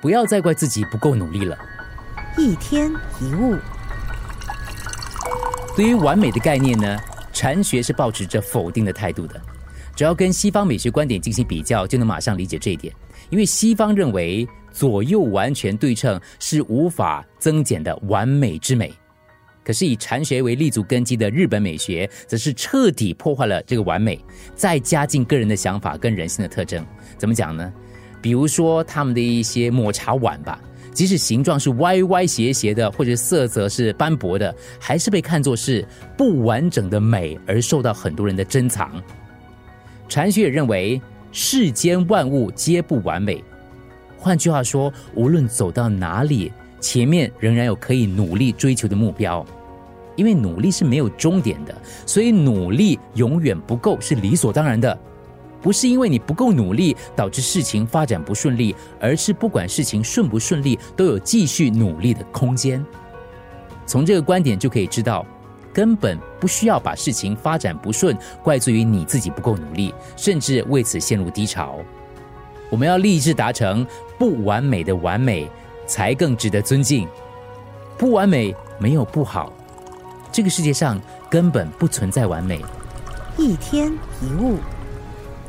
不要再怪自己不够努力了。一天一物，对于完美的概念呢，禅学是保持着否定的态度的。只要跟西方美学观点进行比较，就能马上理解这一点。因为西方认为左右完全对称是无法增减的完美之美，可是以禅学为立足根基的日本美学，则是彻底破坏了这个完美，再加进个人的想法跟人性的特征。怎么讲呢？比如说他们的一些抹茶碗吧，即使形状是歪歪斜斜的，或者色泽是斑驳的，还是被看作是不完整的美，而受到很多人的珍藏。禅学也认为。世间万物皆不完美，换句话说，无论走到哪里，前面仍然有可以努力追求的目标。因为努力是没有终点的，所以努力永远不够是理所当然的。不是因为你不够努力导致事情发展不顺利，而是不管事情顺不顺利，都有继续努力的空间。从这个观点就可以知道。根本不需要把事情发展不顺怪罪于你自己不够努力，甚至为此陷入低潮。我们要立志达成不完美的完美，才更值得尊敬。不完美没有不好，这个世界上根本不存在完美。一天一物，